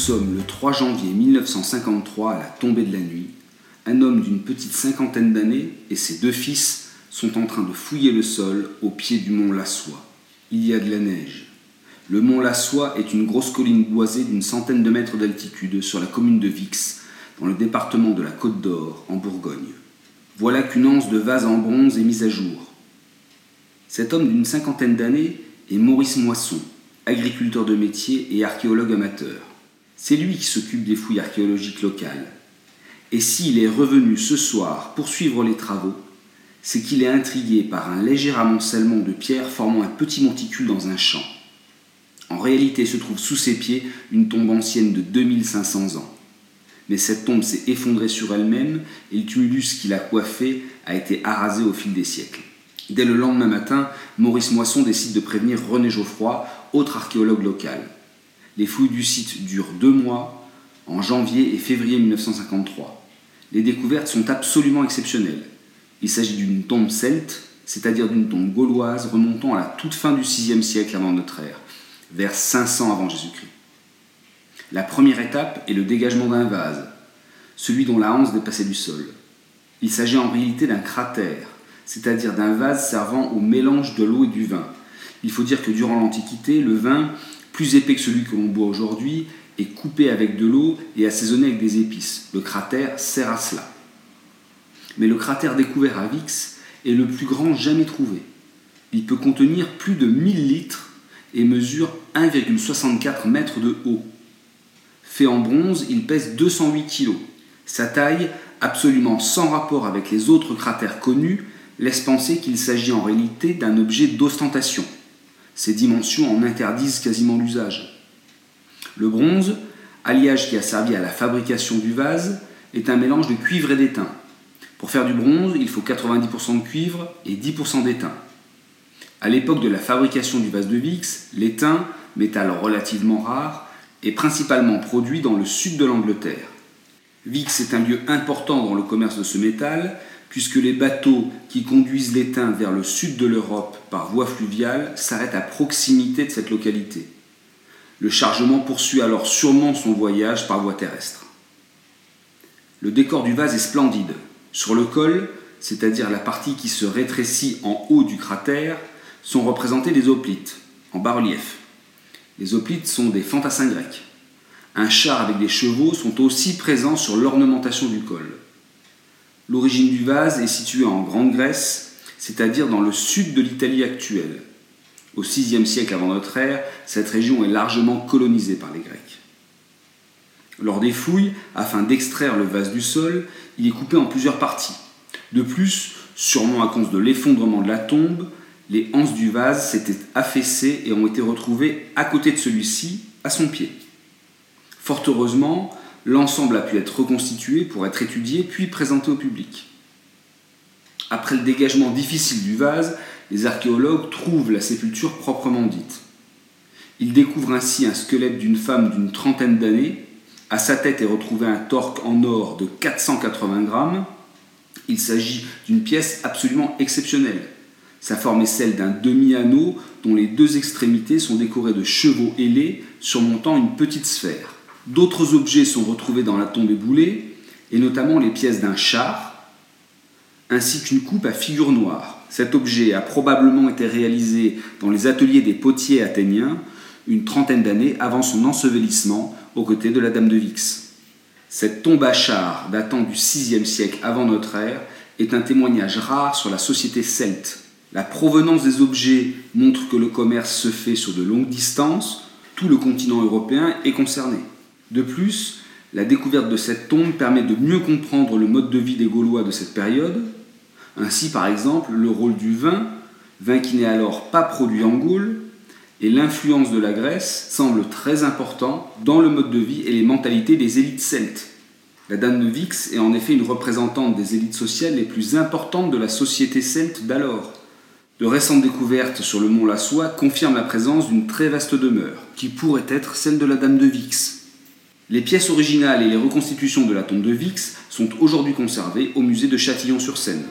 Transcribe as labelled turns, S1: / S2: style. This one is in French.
S1: sommes le 3 janvier 1953 à la tombée de la nuit, un homme d'une petite cinquantaine d'années et ses deux fils sont en train de fouiller le sol au pied du mont Lassois. Il y a de la neige. Le mont Lassois est une grosse colline boisée d'une centaine de mètres d'altitude sur la commune de Vix, dans le département de la Côte d'Or, en Bourgogne. Voilà qu'une anse de vase en bronze est mise à jour. Cet homme d'une cinquantaine d'années est Maurice Moisson, agriculteur de métier et archéologue amateur. C'est lui qui s'occupe des fouilles archéologiques locales. Et s'il est revenu ce soir poursuivre les travaux, c'est qu'il est intrigué par un léger amoncellement de pierres formant un petit monticule dans un champ. En réalité se trouve sous ses pieds une tombe ancienne de 2500 ans. Mais cette tombe s'est effondrée sur elle-même et le tumulus qui l'a coiffée a été arasé au fil des siècles. Dès le lendemain matin, Maurice Moisson décide de prévenir René Geoffroy, autre archéologue local. Les fouilles du site durent deux mois, en janvier et février 1953. Les découvertes sont absolument exceptionnelles. Il s'agit d'une tombe celte, c'est-à-dire d'une tombe gauloise remontant à la toute fin du VIe siècle avant notre ère, vers 500 avant Jésus-Christ. La première étape est le dégagement d'un vase, celui dont la hanse dépassait du sol. Il s'agit en réalité d'un cratère, c'est-à-dire d'un vase servant au mélange de l'eau et du vin. Il faut dire que durant l'Antiquité, le vin, plus épais que celui que l'on boit aujourd'hui, est coupé avec de l'eau et assaisonné avec des épices. Le cratère sert à cela. Mais le cratère découvert à Vix est le plus grand jamais trouvé. Il peut contenir plus de 1000 litres et mesure 1,64 mètres de haut. Fait en bronze, il pèse 208 kg. Sa taille, absolument sans rapport avec les autres cratères connus, laisse penser qu'il s'agit en réalité d'un objet d'ostentation. Ses dimensions en interdisent quasiment l'usage. Le bronze, alliage qui a servi à la fabrication du vase, est un mélange de cuivre et d'étain. Pour faire du bronze, il faut 90% de cuivre et 10% d'étain. À l'époque de la fabrication du vase de Vix, l'étain, métal relativement rare, est principalement produit dans le sud de l'Angleterre. Vix est un lieu important dans le commerce de ce métal puisque les bateaux qui conduisent l'étain vers le sud de l'Europe par voie fluviale s'arrêtent à proximité de cette localité. Le chargement poursuit alors sûrement son voyage par voie terrestre. Le décor du vase est splendide. Sur le col, c'est-à-dire la partie qui se rétrécit en haut du cratère, sont représentés des hoplites, en bas-relief. Les hoplites sont des fantassins grecs. Un char avec des chevaux sont aussi présents sur l'ornementation du col. L'origine du vase est située en Grande Grèce, c'est-à-dire dans le sud de l'Italie actuelle. Au VIe siècle avant notre ère, cette région est largement colonisée par les Grecs. Lors des fouilles, afin d'extraire le vase du sol, il est coupé en plusieurs parties. De plus, sûrement à cause de l'effondrement de la tombe, les anses du vase s'étaient affaissées et ont été retrouvées à côté de celui-ci, à son pied. Fort heureusement, l'ensemble a pu être reconstitué pour être étudié puis présenté au public. Après le dégagement difficile du vase, les archéologues trouvent la sépulture proprement dite. Ils découvrent ainsi un squelette d'une femme d'une trentaine d'années. À sa tête est retrouvé un torque en or de 480 grammes. Il s'agit d'une pièce absolument exceptionnelle. Sa forme est celle d'un demi-anneau dont les deux extrémités sont décorées de chevaux ailés surmontant une petite sphère. D'autres objets sont retrouvés dans la tombe éboulée, et notamment les pièces d'un char, ainsi qu'une coupe à figure noire. Cet objet a probablement été réalisé dans les ateliers des potiers athéniens une trentaine d'années avant son ensevelissement aux côtés de la Dame de Vix. Cette tombe à char datant du VIe siècle avant notre ère est un témoignage rare sur la société celte. La provenance des objets montre que le commerce se fait sur de longues distances, tout le continent européen est concerné. De plus, la découverte de cette tombe permet de mieux comprendre le mode de vie des Gaulois de cette période. Ainsi, par exemple, le rôle du vin, vin qui n'est alors pas produit en Gaule, et l'influence de la Grèce semblent très importants dans le mode de vie et les mentalités des élites celtes. La dame de Vix est en effet une représentante des élites sociales les plus importantes de la société celte d'alors. De récentes découvertes sur le mont Lassois confirment la présence d'une très vaste demeure, qui pourrait être celle de la dame de Vix. Les pièces originales et les reconstitutions de la tombe de Vix sont aujourd'hui conservées au musée de Châtillon-sur-Seine.